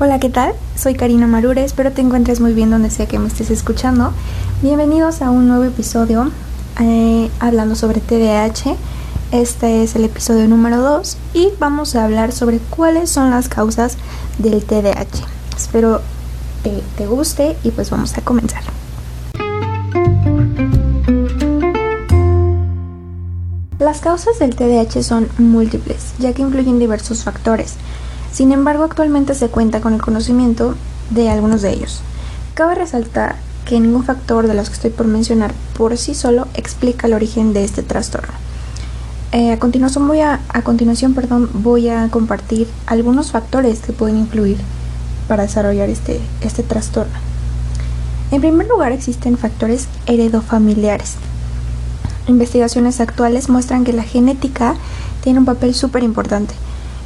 Hola, ¿qué tal? Soy Karina Marure, espero te encuentres muy bien donde sea que me estés escuchando. Bienvenidos a un nuevo episodio eh, hablando sobre TDAH. Este es el episodio número 2 y vamos a hablar sobre cuáles son las causas del TDAH. Espero te, te guste y pues vamos a comenzar. Las causas del TDAH son múltiples, ya que incluyen diversos factores. Sin embargo, actualmente se cuenta con el conocimiento de algunos de ellos. Cabe resaltar que ningún factor de los que estoy por mencionar por sí solo explica el origen de este trastorno. Eh, a continuación, voy a, a continuación perdón, voy a compartir algunos factores que pueden influir para desarrollar este, este trastorno. En primer lugar, existen factores heredofamiliares. Investigaciones actuales muestran que la genética tiene un papel súper importante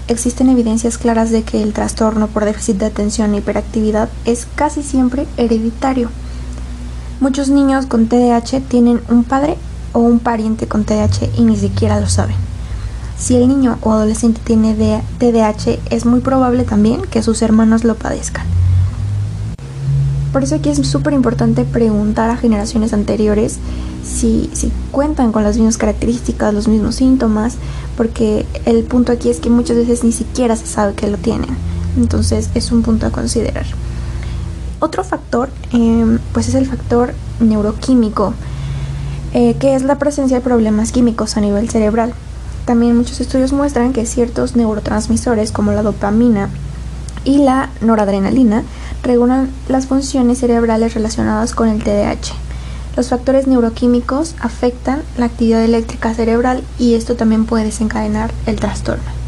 existen evidencias claras de que el trastorno por déficit de atención e hiperactividad es casi siempre hereditario. Muchos niños con TDAH tienen un padre o un pariente con TDAH y ni siquiera lo saben. Si el niño o adolescente tiene TDAH, es muy probable también que sus hermanos lo padezcan. Por eso aquí es súper importante preguntar a generaciones anteriores si, si, cuentan con las mismas características, los mismos síntomas, porque el punto aquí es que muchas veces ni siquiera se sabe que lo tienen. Entonces es un punto a considerar. Otro factor, em, pues es el factor neuroquímico, eh, que es la presencia de problemas químicos a nivel cerebral. También muchos estudios muestran que ciertos neurotransmisores como la dopamina y la noradrenalina regulan las funciones cerebrales relacionadas con el TDAH. Los factores neuroquímicos afectan la actividad eléctrica cerebral y esto también puede desencadenar el trastorno.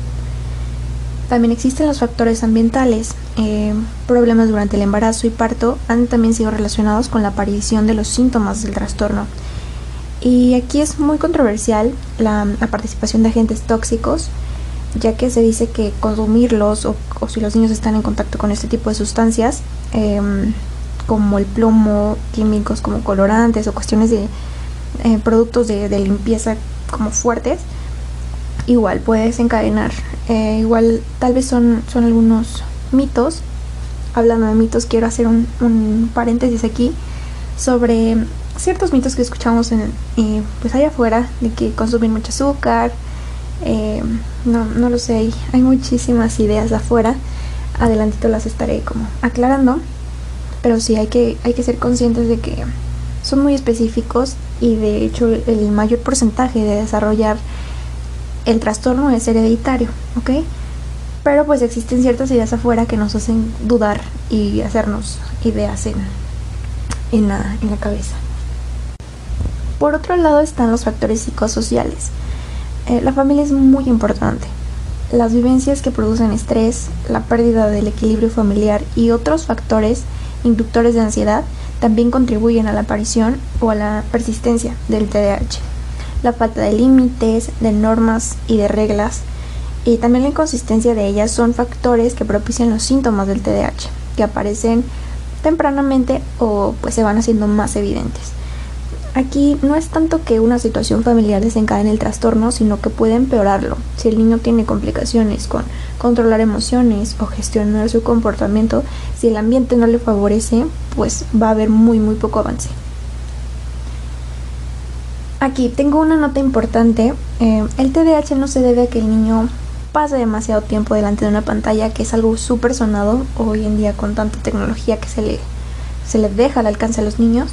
También existen los factores ambientales. Eh, problemas durante el embarazo y parto han también sido relacionados con la aparición de los síntomas del trastorno. Y aquí es muy controversial la, participación de agentes tóxicos, ya que se dice que consumirlos o, si los niños están en contacto con este tipo de sustancias, em, como el plomo, químicos como colorantes o cuestiones de eh, productos de, limpieza como fuertes, igual puede desencadenar. Eh, igual tal vez son, son algunos mitos. Hablando de mitos, quiero hacer un, paréntesis aquí sobre ciertos mitos que escuchamos en, pues allá afuera de que consumir mucho azúcar. No, no lo sé, hay muchísimas ideas afuera. Adelantito las estaré como aclarando pero sí hay que, hay que ser conscientes de que son muy específicos y de hecho el mayor porcentaje de desarrollar el trastorno es hereditario, ¿ok? Pero pues existen ciertas ideas afuera que nos hacen dudar y hacernos ideas en, en, la, en la cabeza. Por otro lado están los factores psicosociales. Eh, la familia es muy importante. Las vivencias que producen estrés, la pérdida del equilibrio familiar y otros factores inductores de ansiedad también contribuyen a la aparición o a la persistencia del TDAH. La falta de límites, de normas y de reglas y también la inconsistencia de ellas son factores que propician los síntomas del TDAH, que aparecen tempranamente o pues se van haciendo más evidentes. Aquí no es tanto que una situación familiar desencadene el trastorno, sino que puede empeorarlo. Si el niño tiene complicaciones con controlar emociones o gestionar su comportamiento, si el ambiente no le favorece, pues va a haber muy muy poco avance. Aquí tengo una nota importante. Eh, el TDAH no se debe a que el niño pase demasiado tiempo delante de una pantalla, que es algo súper sonado hoy en día con tanta tecnología que se le, se le deja al alcance a los niños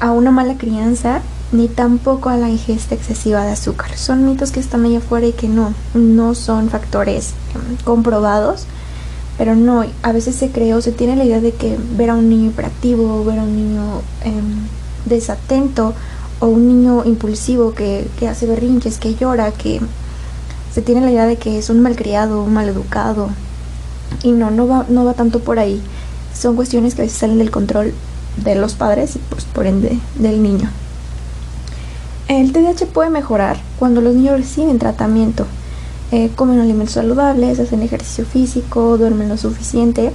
a una mala crianza ni tampoco a la ingesta excesiva de azúcar. Son mitos que están allá afuera y que no, no son factores em, comprobados, pero no, a veces se cree o se tiene la idea de que ver a un niño hiperactivo, ver a un niño em, desatento o un niño impulsivo que, que, hace berrinches, que llora, que se tiene la idea de que es un malcriado, un maleducado. Y no, no va, no va tanto por ahí. Son cuestiones que a veces salen del control de los padres y pues por ende del niño. El TDAH puede mejorar cuando los niños reciben tratamiento, eh, comen alimentos saludables, hacen ejercicio físico, duermen lo suficiente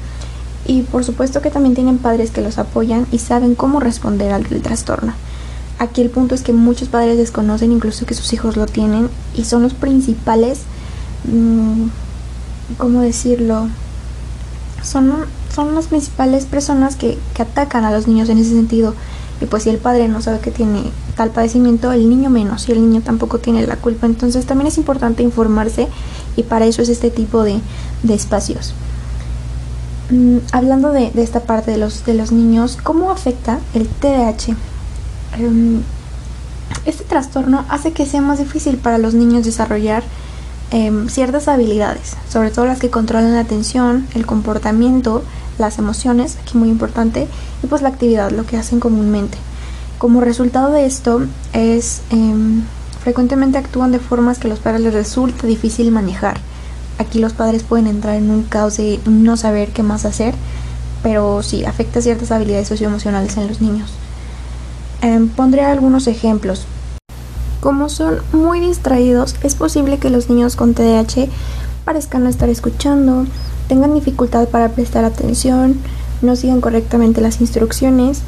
y por supuesto que también tienen padres que los apoyan y saben cómo responder al trastorno. Aquí el punto es que muchos padres desconocen incluso que sus hijos lo tienen y son los principales, mm, ¿cómo decirlo? Son, son las principales personas que, que atacan a los niños en ese sentido. Y pues si el padre no sabe que tiene tal padecimiento, el niño menos, y el niño tampoco tiene la culpa. Entonces también es importante informarse y para eso es este tipo de, de espacios. Mm, hablando de, de, esta parte de los, de los niños, ¿cómo afecta el TDAH? Em, este trastorno hace que sea más difícil para los niños desarrollar em, ciertas habilidades, sobre todo las que controlan la atención, el comportamiento, las emociones, aquí muy importante, y pues la actividad, lo que hacen comúnmente. Como resultado de esto es em, frecuentemente actúan de formas que a los padres les resulta difícil manejar. Aquí los padres pueden entrar en un caos de no saber qué más hacer, pero sí afecta ciertas habilidades socioemocionales en los niños. Eh, pondré algunos ejemplos. Como son muy distraídos, es posible que los niños con TDAH parezcan no estar escuchando, tengan dificultad para prestar atención, no sigan correctamente las instrucciones,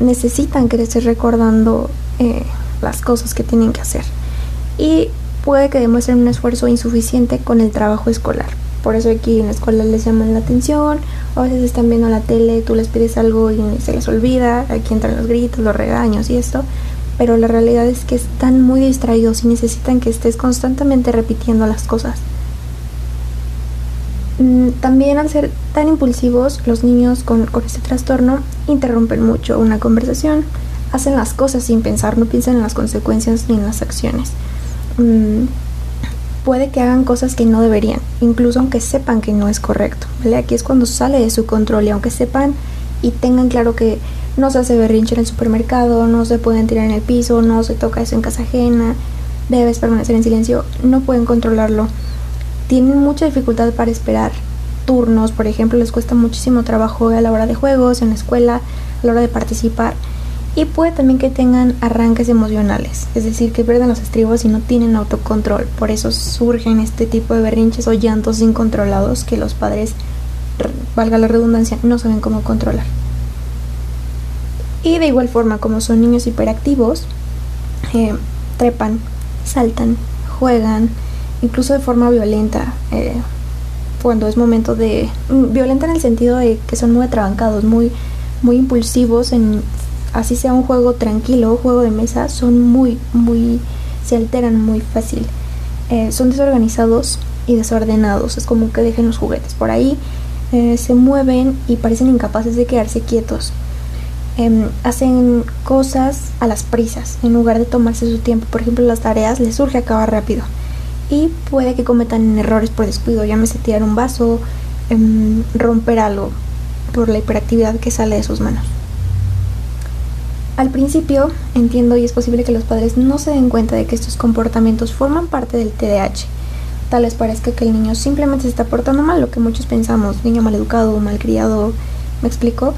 necesitan crecer recordando eh, las cosas que tienen que hacer y puede que demuestren un esfuerzo insuficiente con el trabajo escolar. Por eso aquí en la escuela les llaman la atención, a veces están viendo la tele, tú les pides algo y se les olvida, aquí entran los gritos, los regaños y esto, pero la realidad es que están muy distraídos y necesitan que estés constantemente repitiendo las cosas. Mm, también al ser tan impulsivos, los niños con, este trastorno interrumpen mucho una conversación, hacen las cosas sin pensar, no piensan en las consecuencias ni en las acciones. Mm, puede que hagan cosas que no deberían, incluso aunque sepan que no es correcto. Aquí es cuando sale de su control y aunque sepan y tengan claro que no se hace berrinche en el supermercado, no se pueden tirar en el piso, no se toca eso en casa ajena, debes permanecer en silencio, no pueden controlarlo. Tienen mucha dificultad para esperar turnos, por ejemplo, les cuesta muchísimo trabajo a la hora de juegos, en la escuela, a la hora de participar y puede también que tengan arranques emocionales, es decir, que pierden los estribos y no tienen autocontrol. Por eso surgen este tipo de berrinches o llantos incontrolados que los padres, valga la redundancia, no saben cómo controlar. Y de igual forma, como son niños hiperactivos, eh, trepan, saltan, juegan, incluso de forma violenta. Eh, cuando es momento de... Mm, violenta en el sentido de que son muy atrabancados, muy, muy impulsivos en así sea un juego tranquilo, juego de mesa, son muy, muy, se alteran muy fácil. Eh, son desorganizados y desordenados, es como que dejen los juguetes por ahí, eh, se mueven y parecen incapaces de quedarse quietos. Em, hacen cosas a las prisas en lugar de tomarse su tiempo. Por ejemplo, las tareas les surge acabar rápido y puede que cometan errores por descuido, llámese tirar un vaso, em, romper algo por la hiperactividad que sale de sus manos. Al principio entiendo y es posible que los padres no se den cuenta de que estos comportamientos forman parte del TDAH. Tal vez parezca que el niño simplemente se está portando mal, lo que muchos pensamos, niño mal educado, mal criado, me explico,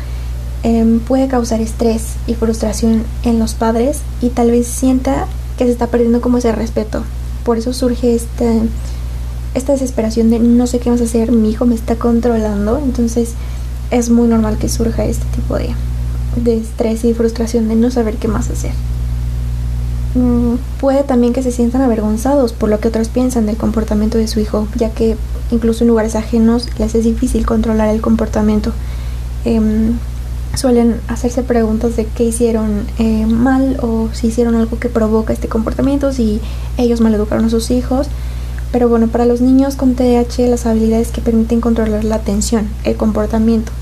em, puede causar estrés y frustración en los padres y tal vez sienta que se está perdiendo como ese respeto. Por eso surge esta, esta desesperación de no sé qué vas a hacer, mi hijo me está controlando, entonces es muy normal que surja este tipo de, de estrés y frustración de no saber qué más hacer. Mm, puede también que se sientan avergonzados por lo que otros piensan del comportamiento de su hijo, ya que incluso en lugares ajenos les es difícil controlar el comportamiento. Em, suelen hacerse preguntas de qué hicieron eh, mal o si hicieron algo que provoca este comportamiento, si ellos maleducaron a sus hijos. Pero bueno, para los niños con TDAH las habilidades que permiten controlar la atención, el comportamiento,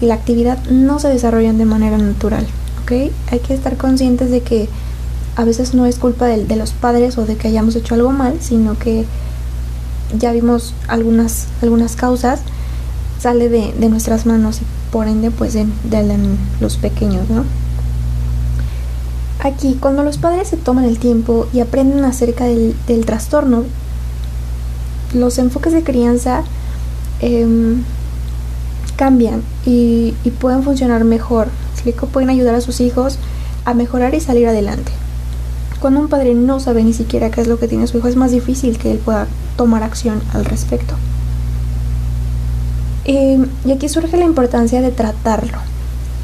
y la actividad no se desarrollan de manera natural. Hay que estar conscientes de que a veces no es culpa de, los padres o de que hayamos hecho algo mal, sino que ya vimos algunas, algunas causas, sale de, nuestras manos y por ende pues de, los pequeños, ¿no? Aquí, cuando los padres se toman el tiempo y aprenden acerca del, trastorno, los enfoques de crianza em, cambian y, pueden funcionar mejor. Pueden ayudar a sus hijos a mejorar y salir adelante. Cuando un padre no sabe ni siquiera qué es lo que tiene su hijo, es más difícil que él pueda tomar acción al respecto. Em, y aquí surge la importancia de tratarlo.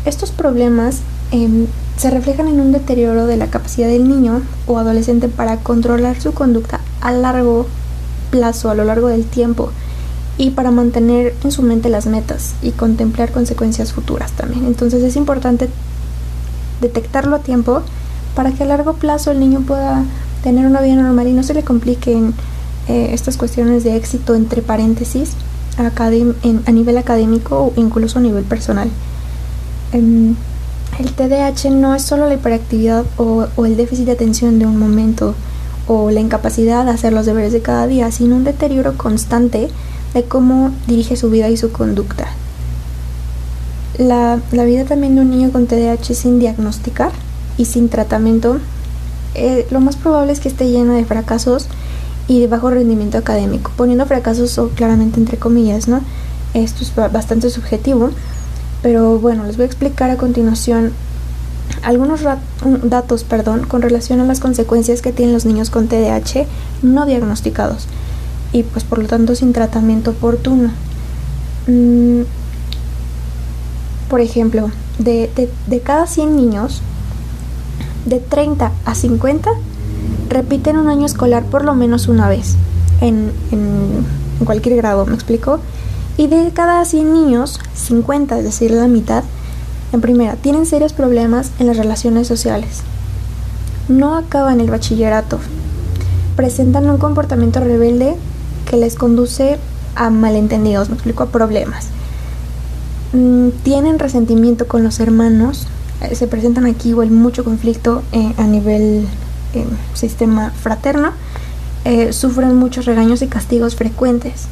Estos problemas em, se reflejan en un deterioro de la capacidad del niño o adolescente para controlar su conducta a largo plazo, a lo largo del tiempo y para mantener en su mente las metas y contemplar consecuencias futuras también. Entonces es importante detectarlo a tiempo para que a largo plazo el niño pueda tener una vida normal y no se le compliquen eh, estas cuestiones de éxito entre paréntesis a nivel académico o incluso a nivel personal. Em, el TDAH no es solo la hiperactividad o, o el déficit de atención de un momento o la incapacidad de hacer los deberes de cada día, sino un deterioro constante de cómo dirige su vida y su conducta. La, vida también de un niño con TDAH sin diagnosticar y sin tratamiento, eh, lo más probable es que esté lleno de fracasos y de bajo rendimiento académico, poniendo fracasos claramente entre comillas, ¿no? Esto es bastante subjetivo, pero bueno, les voy a explicar a continuación algunos datos perdón, con relación a las consecuencias que tienen los niños con TDAH no diagnosticados y pues por lo tanto sin tratamiento oportuno. Mm, por ejemplo, de, cada 100 niños, de 30 a 50 repiten un año escolar por lo menos una vez en, cualquier grado, ¿me explico? Y de cada 100 niños, 50, es decir, la mitad, en primera, tienen serios problemas en las relaciones sociales. No acaban el bachillerato. Presentan un comportamiento rebelde que les conduce a malentendidos, me explico, a problemas. Mm, tienen resentimiento con los hermanos, se presentan aquí igual mucho conflicto eh, a nivel eh, sistema fraterno, sufren muchos regaños y castigos frecuentes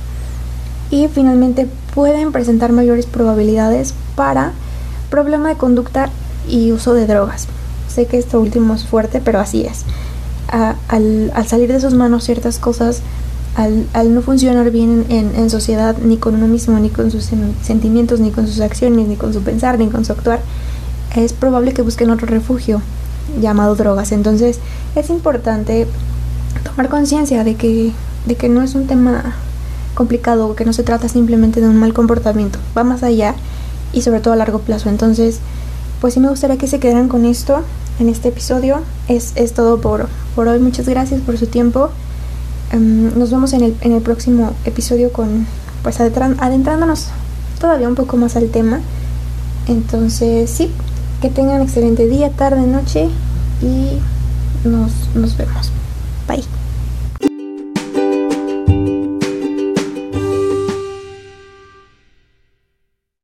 y finalmente pueden presentar mayores probabilidades para problema de conducta y uso de drogas. Sé que esto último es fuerte, pero así es. al, salir de sus manos ciertas cosas al, no funcionar bien en, sociedad, ni con uno mismo, ni con sus sentimientos, ni con sus acciones, ni con su pensar, ni con su actuar, es probable que busquen otro refugio llamado drogas. Entonces es importante tomar conciencia de que, de que no es un tema complicado, que no se trata simplemente de un mal comportamiento, va más allá y sobre todo a largo plazo. Entonces, pues sí me gustaría que se quedaran con esto en este episodio. Es, es todo por, por hoy. Muchas gracias por su tiempo. Em, nos vemos en el, en el próximo episodio con, pues adentrándonos todavía un poco más al tema. Entonces, sí, que tengan excelente día, tarde, noche y nos, nos vemos. Bye.